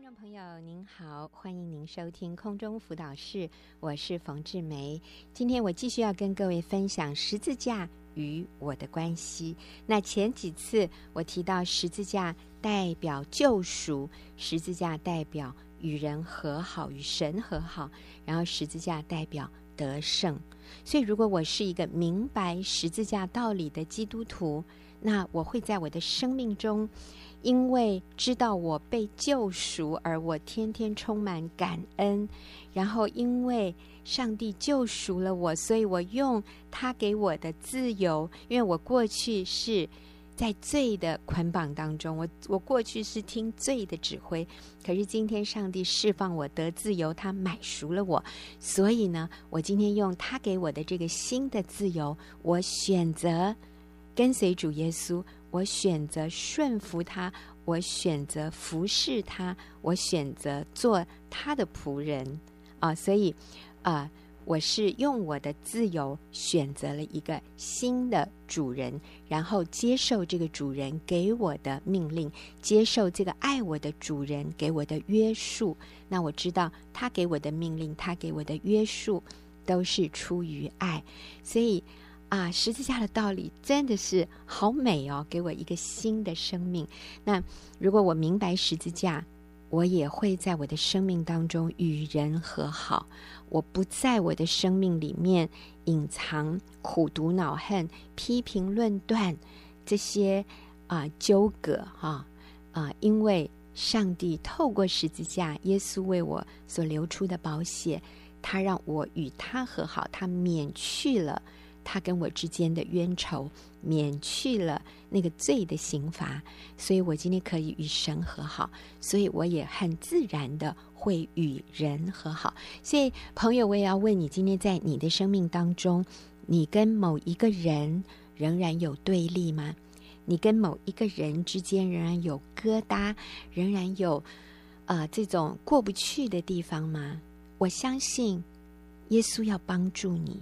听众朋友您好，欢迎您收听空中辅导室，我是冯志梅。今天我继续要跟各位分享十字架与我的关系。那前几次我提到十字架代表救赎，十字架代表与人和好，与神和好，然后十字架代表得胜。所以，如果我是一个明白十字架道理的基督徒，那我会在我的生命中。因为知道我被救赎，而我天天充满感恩。然后，因为上帝救赎了我，所以我用他给我的自由。因为我过去是在罪的捆绑当中，我我过去是听罪的指挥。可是今天上帝释放我得自由，他买赎了我。所以呢，我今天用他给我的这个新的自由，我选择跟随主耶稣。我选择顺服他，我选择服侍他，我选择做他的仆人啊！所以，啊，我是用我的自由选择了一个新的主人，然后接受这个主人给我的命令，接受这个爱我的主人给我的约束。那我知道他给我的命令，他给我的约束都是出于爱，所以。啊，十字架的道理真的是好美哦，给我一个新的生命。那如果我明白十字架，我也会在我的生命当中与人和好。我不在我的生命里面隐藏苦毒恼恨、批评论断这些啊纠葛哈啊，因为上帝透过十字架，耶稣为我所流出的宝血，他让我与他和好，他免去了。他跟我之间的冤仇，免去了那个罪的刑罚，所以我今天可以与神和好，所以我也很自然的会与人和好。所以，朋友，我也要问你：今天在你的生命当中，你跟某一个人仍然有对立吗？你跟某一个人之间仍然有疙瘩，仍然有啊、呃、这种过不去的地方吗？我相信耶稣要帮助你。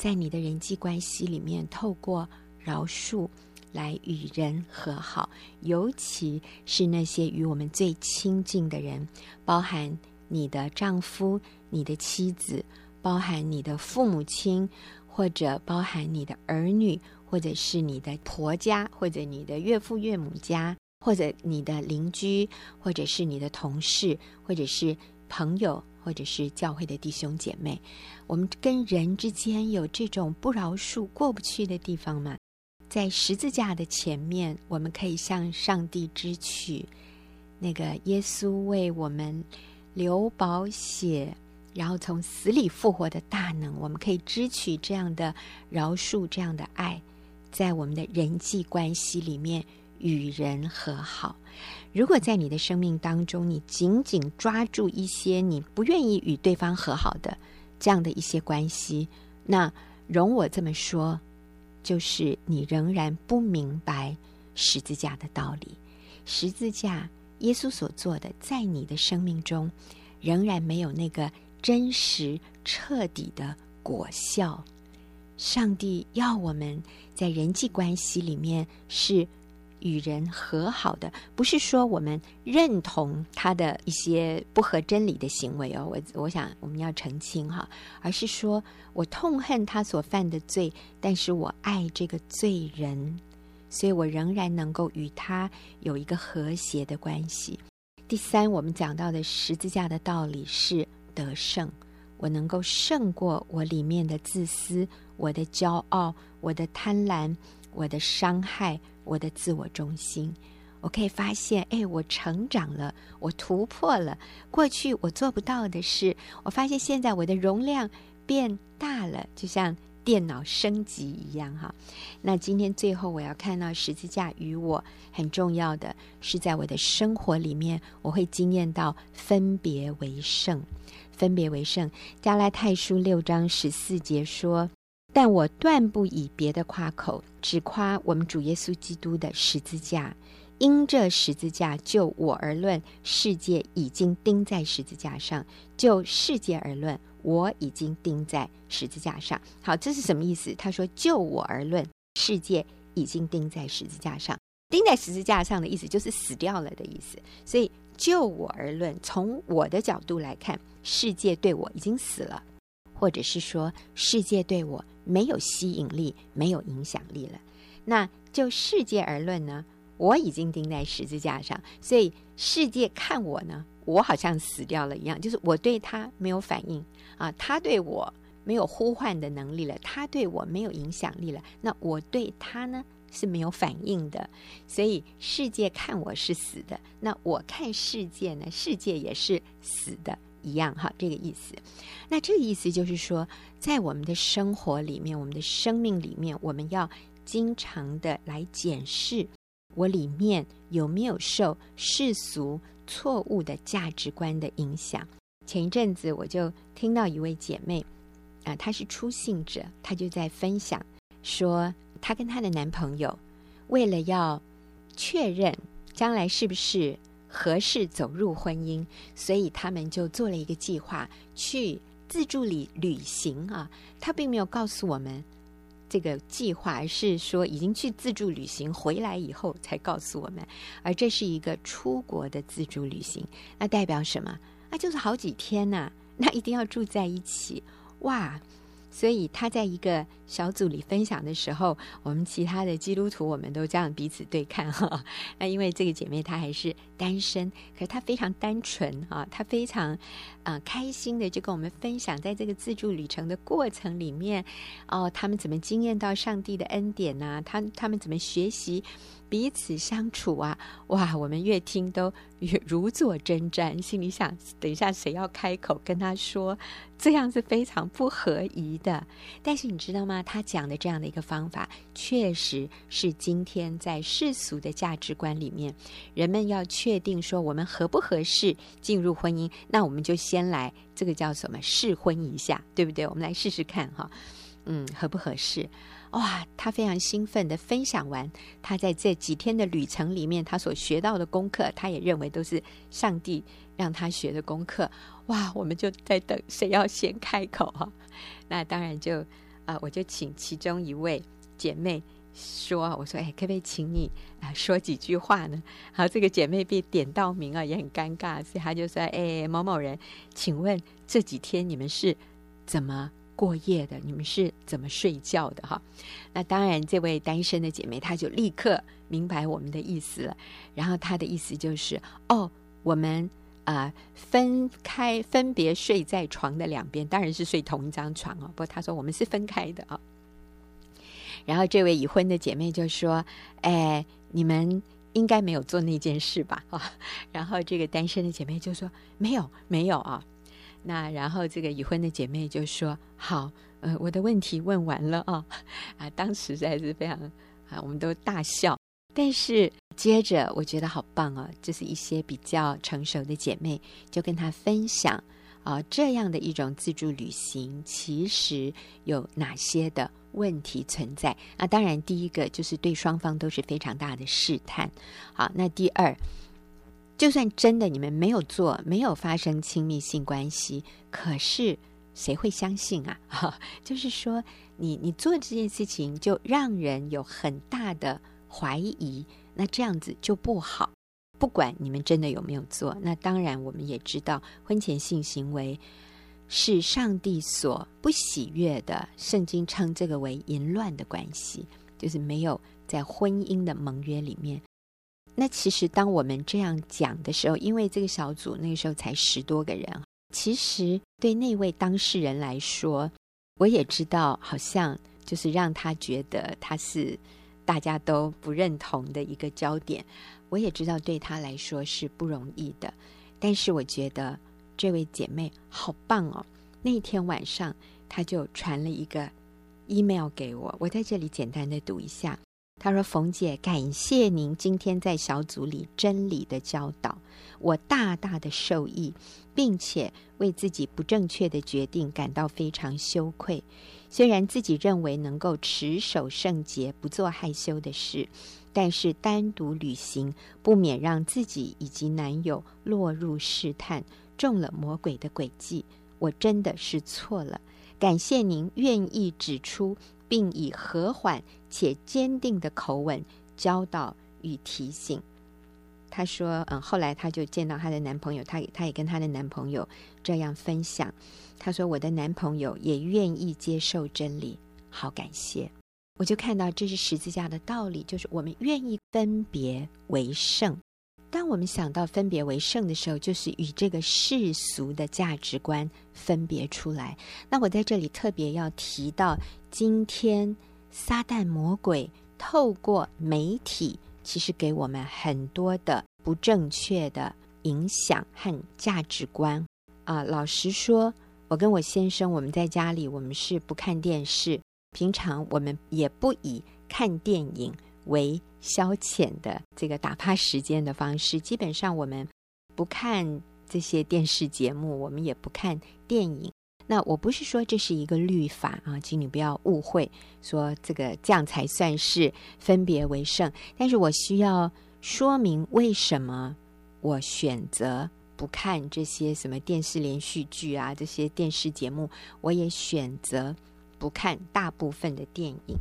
在你的人际关系里面，透过饶恕来与人和好，尤其是那些与我们最亲近的人，包含你的丈夫、你的妻子，包含你的父母亲，或者包含你的儿女，或者是你的婆家，或者你的岳父岳母家，或者你的邻居，或者是你的同事，或者是朋友。或者是教会的弟兄姐妹，我们跟人之间有这种不饶恕、过不去的地方吗？在十字架的前面，我们可以向上帝支取那个耶稣为我们流宝血，然后从死里复活的大能。我们可以支取这样的饶恕、这样的爱，在我们的人际关系里面。与人和好。如果在你的生命当中，你紧紧抓住一些你不愿意与对方和好的这样的一些关系，那容我这么说，就是你仍然不明白十字架的道理。十字架，耶稣所做的，在你的生命中仍然没有那个真实彻底的果效。上帝要我们在人际关系里面是。与人和好的，不是说我们认同他的一些不合真理的行为哦，我我想我们要澄清哈，而是说我痛恨他所犯的罪，但是我爱这个罪人，所以我仍然能够与他有一个和谐的关系。第三，我们讲到的十字架的道理是得胜，我能够胜过我里面的自私、我的骄傲、我的贪婪、我的伤害。我的自我中心，我可以发现，哎，我成长了，我突破了过去我做不到的事。我发现现在我的容量变大了，就像电脑升级一样，哈。那今天最后我要看到十字架与我很重要的是，在我的生活里面，我会惊艳到分别为圣，分别为圣。加拉太书六章十四节说。但我断不以别的夸口，只夸我们主耶稣基督的十字架。因这十字架，就我而论，世界已经钉在十字架上；就世界而论，我已经钉在十字架上。好，这是什么意思？他说：“就我而论，世界已经钉在十字架上。钉在十字架上的意思，就是死掉了的意思。所以，就我而论，从我的角度来看，世界对我已经死了，或者是说世界对我没有吸引力、没有影响力了。那就世界而论呢，我已经钉在十字架上，所以世界看我呢，我好像死掉了一样，就是我对他没有反应啊，他对我没有呼唤的能力了，他对我没有影响力了，那我对他呢？是没有反应的，所以世界看我是死的，那我看世界呢？世界也是死的一样哈，这个意思。那这个意思就是说，在我们的生活里面，我们的生命里面，我们要经常的来检视我里面有没有受世俗错误的价值观的影响。前一阵子我就听到一位姐妹啊，她是初信者，她就在分享说。她跟她的男朋友，为了要确认将来是不是合适走入婚姻，所以他们就做了一个计划，去自助旅旅行啊。他并没有告诉我们这个计划，是说已经去自助旅行回来以后才告诉我们。而这是一个出国的自助旅行，那代表什么？那就是好几天呐、那一定要住在一起，哇！所以他在一个小组里分享的时候，我们其他的基督徒我们都这样彼此对看哈。那因为这个姐妹她还是单身，可是他非常单纯啊，他非常啊、呃、开心的就跟我们分享，在这个自助旅程的过程里面，哦，他们怎么惊艳到上帝的恩典呐、啊？他他们怎么学习？彼此相处啊，哇！我们越听都越如坐针毡，心里想：等一下谁要开口跟他说，这样是非常不合宜的。但是你知道吗？他讲的这样的一个方法，确实是今天在世俗的价值观里面，人们要确确定说我们合不合适进入婚姻，那我们就先来这个叫什么试婚一下，对不对？我们来试试看哈，嗯，合不合适？哇，他非常兴奋地分享完他在这几天的旅程里面他所学到的功课，他也认为都是上帝让他学的功课。哇，我们就在等谁要先开口哈。那当然就啊，我就请其中一位姐妹说：“我说，哎，可不可以请你啊说几句话呢？” 好，这个姐妹被点到名啊，也很尴尬，所以她就说：“哎，某某人，请问这几天你们是怎么？”过夜的，你们是怎么睡觉的哈？那当然，这位单身的姐妹，她就立刻明白我们的意思了。然后她的意思就是：哦，我们啊、分开，分别睡在床的两边，当然是睡同一张床哦。不过她说我们是分开的啊。然后这位已婚的姐妹就说：哎，你们应该没有做那件事吧？啊。然后这个单身的姐妹就说：没有，没有啊。那然后这个已婚的姐妹就说：“好，呃，我的问题问完了啊，啊，当时实在是非常啊，我们都大笑。但是接着我觉得好棒哦，就是一些比较成熟的姐妹就跟她分享啊，这样的一种自助旅行其实有哪些的问题存在。那当然，第一个就是对双方都是非常大的试探。好，那第二。”就算真的你们没有做，没有发生亲密性关系，可是谁会相信啊？哈，就是说你你做这件事情就让人有很大的怀疑，那这样子就不好。不管你们真的有没有做，那当然我们也知道婚前性行为是上帝所不喜悦的，圣经称这个为淫乱的关系，就是没有在婚姻的盟约里面。那其实，当我们这样讲的时候，因为这个小组那个时候才十多个人，其实对那位当事人来说，我也知道，好像就是让他觉得他是大家都不认同的一个焦点。我也知道对他来说是不容易的，但是我觉得这位姐妹好棒哦！那天晚上，她就传了一个 email 给我，我在这里简单的读一下。她说：“冯姐，感谢您今天在小组里真理的教导，我大大的受益，并且为自己不正确的决定感到非常羞愧。虽然自己认为能够持守圣洁，不做害羞的事，但是单独旅行不免让自己以及男友落入试探，中了魔鬼的诡计。我真的是错了。感谢您愿意指出。”并以和缓且坚定的口吻教导与提醒。她说，嗯，后来她就见到她的男朋友，她她也跟她的男朋友这样分享。她说，我的男朋友也愿意接受真理，好感谢。我就看到这是十字架的道理，就是我们愿意分别为圣。当我们想到分别为圣的时候，就是与这个世俗的价值观分别出来。那我在这里特别要提到，今天撒旦魔鬼透过媒体，其实给我们很多的不正确的影响和价值观啊。老实说，我跟我先生，我们在家里，我们是不看电视，平常我们也不以看电影为消遣的这个打发时间的方式，基本上我们不看这些电视节目，我们也不看电影。那我不是说这是一个律法啊，请你不要误会，说这个这样才算是分别为圣。但是我需要说明为什么我选择不看这些什么电视连续剧啊，这些电视节目，我也选择。不看大部分的电影，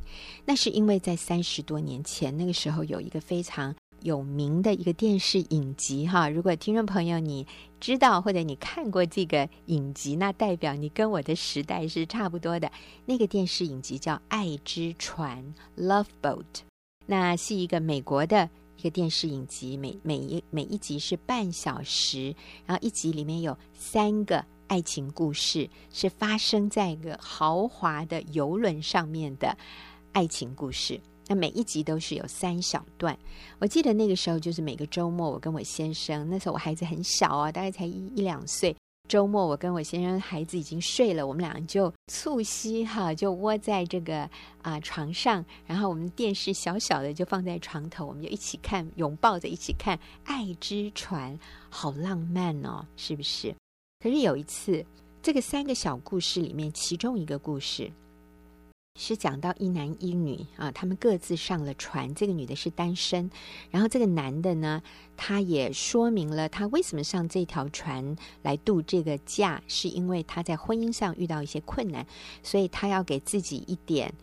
那是因为在三十多年前，那个时候有一个非常有名的一个电视影集哈。如果听众朋友你知道或者你看过这个影集，那代表你跟我的时代是差不多的。那个电视影集叫《爱之船》（Love Boat），那是一个美国的一个电视影集，每每一每一集是半小时，然后一集里面有三个。爱情故事是发生在一个豪华的游轮上面的爱情故事。那每一集都是有三小段。我记得那个时候就是每个周末，我跟我先生，那时候我孩子很小啊，大概才一一两岁。周末我跟我先生孩子已经睡了，我们俩就促膝哈，就窝在这个啊、床上，然后我们电视小小的就放在床头，我们就一起看，拥抱着一起看《爱之船》，好浪漫哦，是不是？可是有一次，这个三个小故事里面，其中一个故事是讲到一男一女啊，他们各自上了船。这个女的是单身，然后这个男的呢，他也说明了他为什么上这条船来度这个假，是因为他在婚姻上遇到一些困难，所以他要给自己一点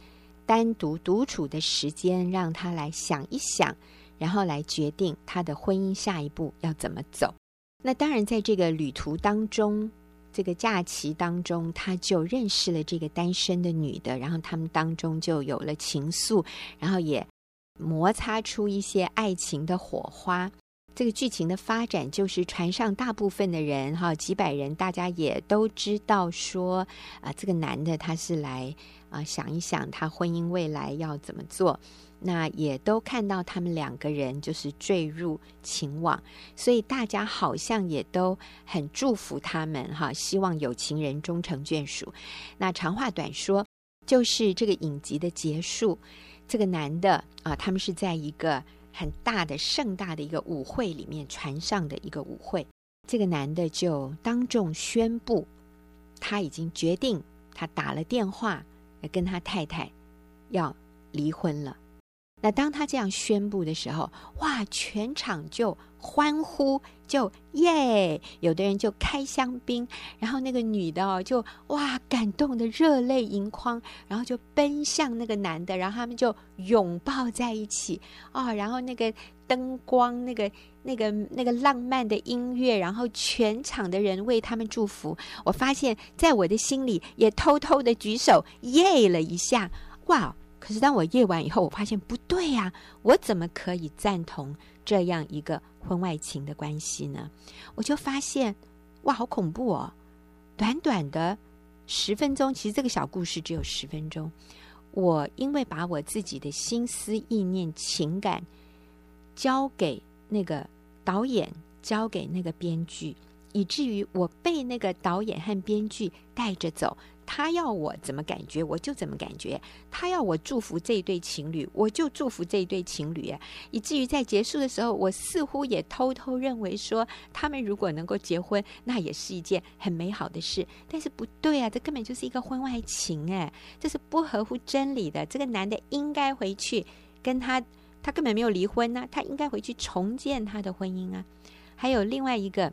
单独独处的时间，让他来想一想，然后来决定他的婚姻下一步要怎么走。那当然，在这个旅途当中，这个假期当中，他就认识了这个单身的女的，然后他们当中就有了情愫，然后也摩擦出一些爱情的火花。这个剧情的发展就是船上大部分的人，哈，几百人，大家也都知道说，啊，这个男的他是来啊想一想他婚姻未来要怎么做。那也都看到他们两个人就是坠入情网，所以大家好像也都很祝福他们哈，希望有情人终成眷属。那长话短说，就是这个影集的结束，这个男的啊，他们是在一个很大的盛大的一个舞会里面，船上的一个舞会，这个男的就当众宣布，他已经决定，他打了电话跟他太太要离婚了。那当他这样宣布的时候，哇，全场就欢呼，就耶！有的人就开香槟，然后那个女的哦，就哇，感动得热泪盈眶，然后就奔向那个男的，然后他们就拥抱在一起啊、哦，然后那个灯光，那个那个那个浪漫的音乐，然后全场的人为他们祝福。我发现，在我的心里也偷偷的举手耶了一下，哇！可是当我夜完以后，我发现不对呀，我怎么可以赞同这样一个婚外情的关系呢？我就发现，哇，好恐怖哦！短短的十分钟，其实这个小故事只有十分钟，我因为把我自己的心思意念、情感交给那个导演，交给那个编剧，以至于我被那个导演和编剧带着走。他要我怎么感觉，我就怎么感觉；他要我祝福这一对情侣，我就祝福这一对情侣。以至于在结束的时候，我似乎也偷偷认为说，他们如果能够结婚，那也是一件很美好的事。但是不对啊，这根本就是一个婚外情哎，这是不合乎真理的。这个男的应该回去跟他，他根本没有离婚呢，他应该回去重建他的婚姻啊。还有另外一个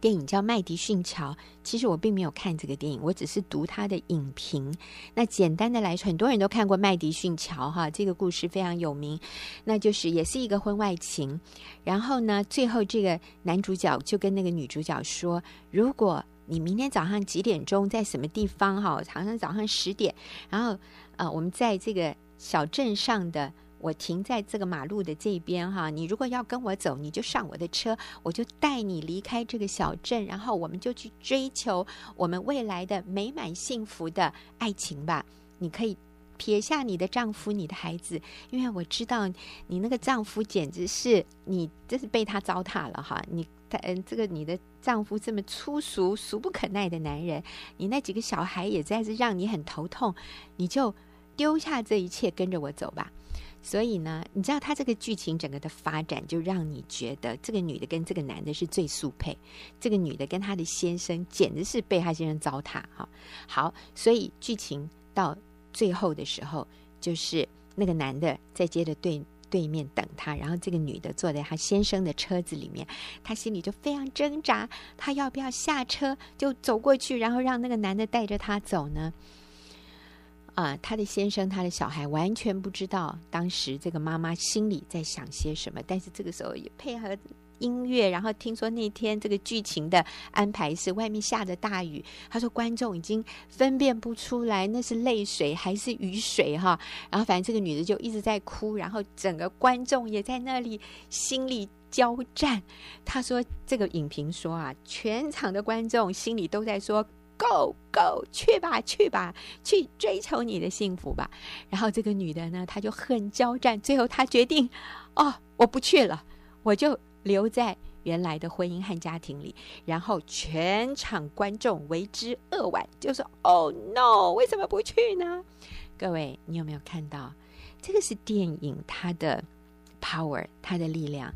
电影叫《麦迪逊桥》，其实我并没有看这个电影，我只是读他的影评。那简单的来说，很多人都看过《麦迪逊桥》哈，这个故事非常有名。那就是也是一个婚外情，然后呢，最后这个男主角就跟那个女主角说：“如果你明天早上几点钟在什么地方哈？好像早上十点，然后呃，我们在这个小镇上的。”我停在这个马路的这边哈，你如果要跟我走，你就上我的车，我就带你离开这个小镇，然后我们就去追求我们未来的美满幸福的爱情吧。你可以撇下你的丈夫、你的孩子，因为我知道你那个丈夫简直是你真是被他糟蹋了哈。你嗯，这个你的丈夫这么粗俗、俗不可耐的男人，你那几个小孩也在这让你很头痛，你就丢下这一切，跟着我走吧。所以呢，你知道他这个剧情整个的发展，就让你觉得这个女的跟这个男的是最速配，这个女的跟她的先生简直是被她先生糟蹋哈。好，所以剧情到最后的时候，就是那个男的在街的对对面等他，然后这个女的坐在他先生的车子里面，她心里就非常挣扎，她要不要下车就走过去，然后让那个男的带着她走呢？啊，他的先生，他的小孩完全不知道当时这个妈妈心里在想些什么。但是这个时候也配合音乐，然后听说那天这个剧情的安排是外面下着大雨，他说观众已经分辨不出来那是泪水还是雨水哈。然后反正这个女的就一直在哭，然后整个观众也在那里心里交战。他说这个影评说啊，全场的观众心里都在说。Go go 去吧去吧，去追求你的幸福吧。然后这个女的呢，她就很交战，最后她决定，哦，我不去了，我就留在原来的婚姻和家庭里。然后全场观众为之扼腕，就说：“Oh no，为什么不去呢？”各位，你有没有看到？这个是电影它的 power，它的力量，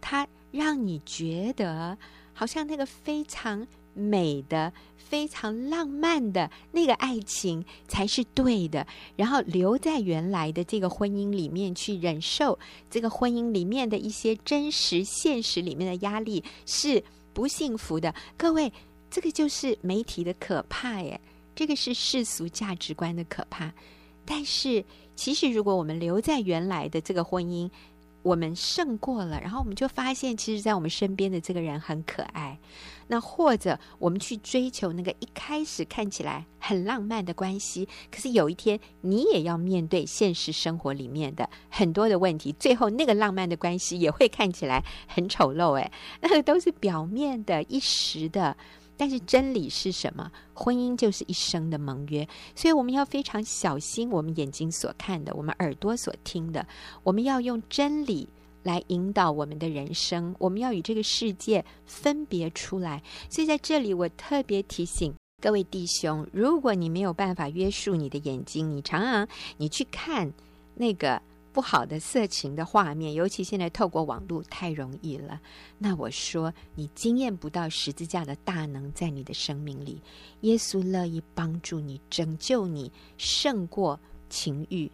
它让你觉得好像那个非常。美的、非常浪漫的那个爱情才是对的，然后留在原来的这个婚姻里面去忍受这个婚姻里面的一些真实现实里面的压力是不幸福的。各位，这个就是媒体的可怕耶，这个是世俗价值观的可怕。但是，其实如果我们留在原来的这个婚姻，我们胜过了，然后我们就发现，其实，在我们身边的这个人很可爱。那或者我们去追求那个一开始看起来很浪漫的关系，可是有一天你也要面对现实生活里面的很多的问题，最后那个浪漫的关系也会看起来很丑陋。哎，那 个都是表面的一时的，但是真理是什么？婚姻就是一生的盟约，所以我们要非常小心我们眼睛所看的，我们耳朵所听的，我们要用真理。来引导我们的人生，我们要与这个世界分别出来。所以在这里，我特别提醒各位弟兄：如果你没有办法约束你的眼睛，你常常你去看那个不好的色情的画面，尤其现在透过网络太容易了。那我说，你经验不到十字架的大能在你的生命里。耶稣乐意帮助你，拯救你，胜过情欲。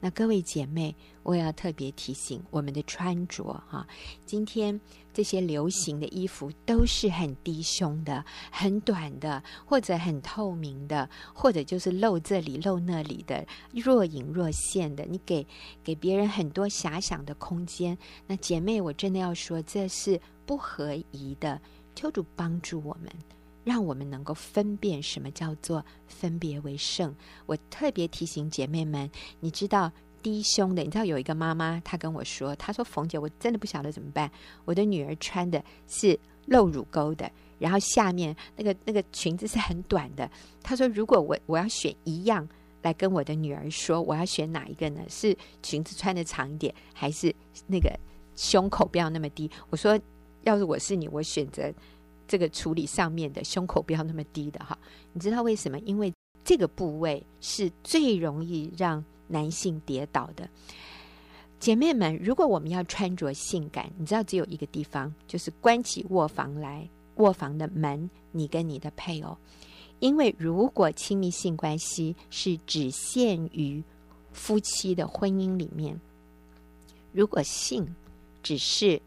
那各位姐妹，我也要特别提醒我们的穿着哈，今天这些流行的衣服都是很低胸的、很短的，或者很透明的，或者就是露这里露那里的，若隐若现的，你给给别人很多遐想的空间。那姐妹，我真的要说，这是不合宜的。求主帮助我们。让我们能够分辨什么叫做分别为圣。我特别提醒姐妹们，你知道低胸的，你知道有一个妈妈，她跟我说，她说冯姐，我真的不晓得怎么办。我的女儿穿的是露乳沟的，然后下面那个 那个裙子是很短的。她说，如果我我要选一样来跟我的女儿说，我要选哪一个呢？是裙子穿的长一点，还是那个胸口不要那么低？我说，要是我是你，我选择。这个处理上面的胸口不要那么低的哈，你知道为什么？因为这个部位是最容易让男性跌倒的。姐妹们，如果我们要穿着性感，你知道只有一个地方，就是关起卧房来，卧房的门，你跟你的配偶。因为如果亲密性关系是只限于夫妻的婚姻里面，如果性只是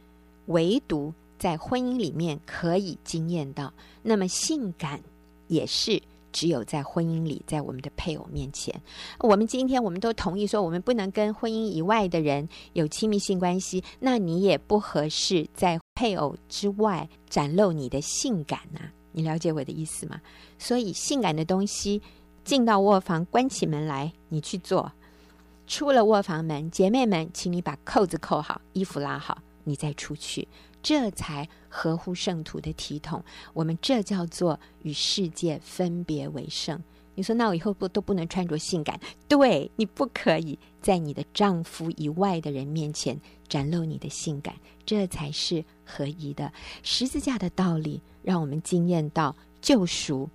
唯独在婚姻里面可以经验到，那么性感也是。只有在婚姻里，在我们的配偶面前，我们今天我们都同意说，我们不能跟婚姻以外的人有亲密性关系。那你也不合适在配偶之外展露你的性感呐、你了解我的意思吗？所以，性感的东西进到卧房，关起门来，你去做；出了卧房门，姐妹们，请你把扣子扣好，衣服拉好，你再出去。这才合乎圣徒的体统，我们这叫做与世界分别为圣。你说，那我以后不都不能穿着性感？对，你不可以在你的丈夫以外的人面前展露你的性感，这才是合宜的。十字架的道理，让我们惊艳到救赎，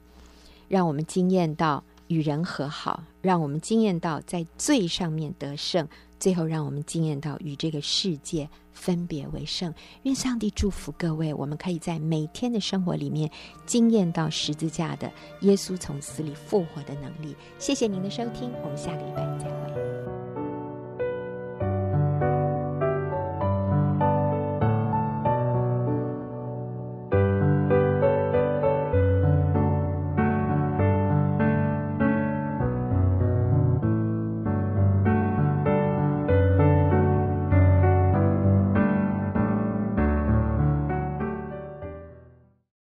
让我们惊艳到与人和好，让我们惊艳到在罪上面得胜。最后，让我们惊艳到与这个世界分别为圣。愿上帝祝福各位，我们可以在每天的生活里面惊艳到十字架的耶稣从死里复活的能力。谢谢您的收听，我们下个礼拜再会。